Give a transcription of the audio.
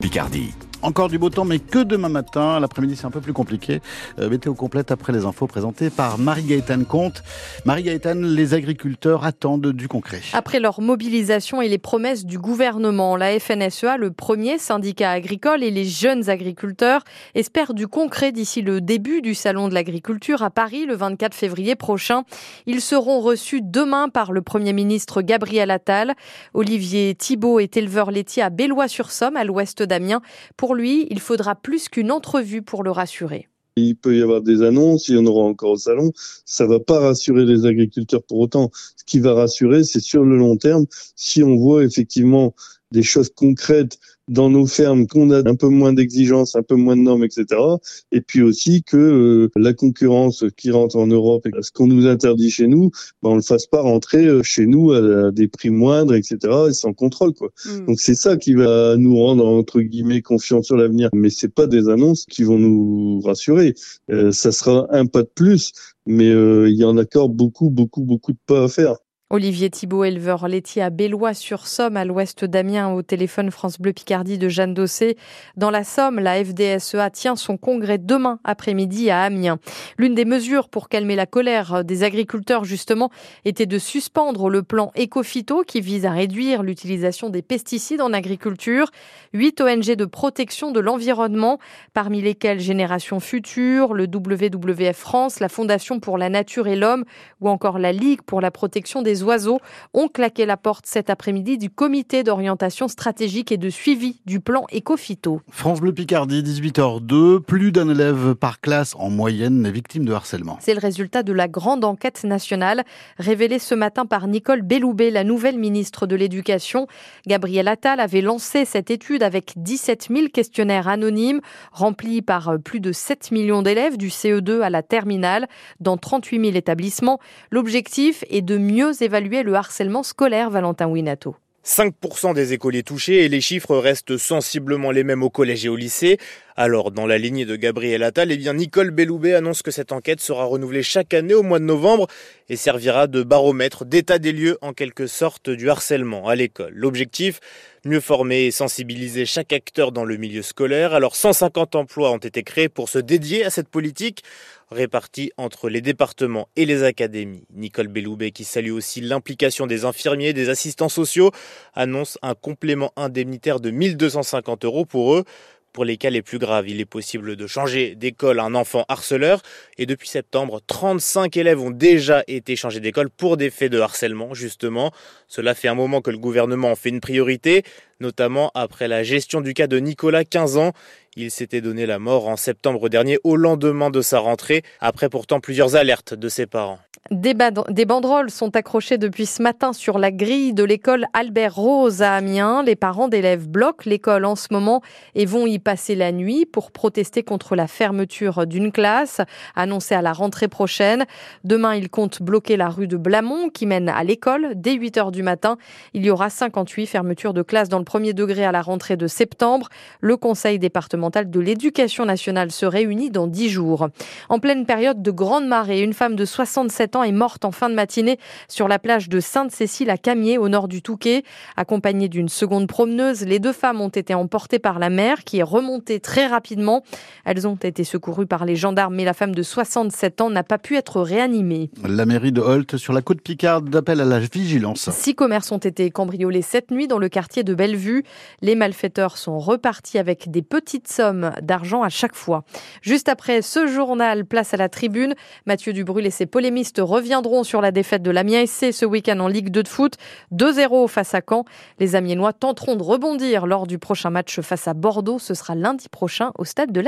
Picardie. Encore du beau temps, mais que demain matin. L'après-midi, c'est un peu plus compliqué. Euh, météo complète après les infos présentées par Marie-Gaëtane Comte. Marie-Gaëtane, les agriculteurs attendent du concret. Après leur mobilisation et les promesses du gouvernement, la FNSEA, le premier syndicat agricole et les jeunes agriculteurs espèrent du concret d'ici le début du Salon de l'agriculture à Paris le 24 février prochain. Ils seront reçus demain par le Premier ministre Gabriel Attal. Olivier Thibault est éleveur laitier à Bellois-sur-Somme, à l'ouest d'Amiens. Pour pour lui, il faudra plus qu'une entrevue pour le rassurer. Il peut y avoir des annonces, il y en aura encore au salon. Ça va pas rassurer les agriculteurs pour autant. Ce qui va rassurer, c'est sur le long terme, si on voit effectivement des choses concrètes dans nos fermes, qu'on a un peu moins d'exigences, un peu moins de normes, etc. Et puis aussi que euh, la concurrence qui rentre en Europe, et ce qu'on nous interdit chez nous, ben, on le fasse pas rentrer euh, chez nous à, des prix moindres, etc. et sans contrôle, quoi. Mm. Donc c'est ça qui va nous rendre entre guillemets confiants sur l'avenir. Mais c'est pas des annonces qui vont nous rassurer. Euh, ça sera un pas de plus, mais il y en a encore beaucoup, beaucoup, beaucoup de pas à faire. Olivier Thibault, éleveur laitier à Bellois-sur-Somme, à l'ouest d'Amiens, au téléphone France Bleu Picardie de Jeanne Dossé. Dans la Somme, la FDSEA tient son congrès demain après-midi à Amiens. L'une des mesures pour calmer la colère des agriculteurs, justement, était de suspendre le plan Ecofito qui vise à réduire l'utilisation des pesticides en agriculture. Huit ONG de protection de l'environnement, parmi lesquelles Génération Future, le WWF France, la Fondation pour la Nature et l'Homme ou encore la Ligue pour la protection des oiseaux ont claqué la porte cet après-midi du comité d'orientation stratégique et de suivi du plan Ecofito. France Bleu Picardie, 18h02, plus d'un élève par classe en moyenne est victime de harcèlement. C'est le résultat de la grande enquête nationale révélée ce matin par Nicole Belloubet, la nouvelle ministre de l'Éducation. Gabriel Attal avait lancé cette étude avec 17 000 questionnaires anonymes remplis par plus de 7 millions d'élèves du CE2 à la terminale dans 38 000 établissements. L'objectif est de mieux évaluer évaluer le harcèlement scolaire, Valentin Winato. 5% des écoliers touchés et les chiffres restent sensiblement les mêmes au collège et au lycée. Alors, dans la lignée de Gabriel Attal, eh bien, Nicole Belloubet annonce que cette enquête sera renouvelée chaque année au mois de novembre et servira de baromètre d'état des lieux en quelque sorte du harcèlement à l'école. L'objectif, mieux former et sensibiliser chaque acteur dans le milieu scolaire. Alors, 150 emplois ont été créés pour se dédier à cette politique répartis entre les départements et les académies. Nicole Belloubet, qui salue aussi l'implication des infirmiers, des assistants sociaux, annonce un complément indemnitaire de 1250 euros pour eux. Pour les cas les plus graves, il est possible de changer d'école un enfant harceleur. Et depuis septembre, 35 élèves ont déjà été changés d'école pour des faits de harcèlement, justement. Cela fait un moment que le gouvernement en fait une priorité, notamment après la gestion du cas de Nicolas, 15 ans. Il s'était donné la mort en septembre dernier au lendemain de sa rentrée, après pourtant plusieurs alertes de ses parents. Des, banderoles sont accrochées depuis ce matin sur la grille de l'école Albert Rose à Amiens. Les parents d'élèves bloquent l'école en ce moment et vont y passer la nuit pour protester contre la fermeture d'une classe annoncée à la rentrée prochaine. Demain, ils comptent bloquer la rue de Blamont qui mène à l'école dès 8 heures du matin. Il y aura 58 fermetures de classes dans le premier degré à la rentrée de septembre. Le conseil départemental de l'éducation nationale se réunit dans 10 jours. En pleine période de grande marée, une femme de 67 ans est morte en fin de matinée sur la plage de Sainte-Cécile à Camier, au nord du Touquet. Accompagnée d'une seconde promeneuse, les deux femmes ont été emportées par la mer qui est remontée très rapidement. Elles ont été secourues par les gendarmes, mais la femme de 67 ans n'a pas pu être réanimée. La mairie de Holt, sur la côte Picarde, appelle à la vigilance. Six commerces ont été cambriolés cette nuit dans le quartier de Les malfaiteurs sont repartis avec des petites sommes d'argent à chaque fois. Juste après ce journal, place à la tribune. Mathieu Dubrul et ses polémistes reviendront sur la défaite de l'Amiens SC ce week-end en Ligue 2 de foot. 2-0 face à Caen. Les Amiénois tenteront de rebondir lors du prochain match face à Bordeaux. Ce sera lundi prochain au stade de la Ligue.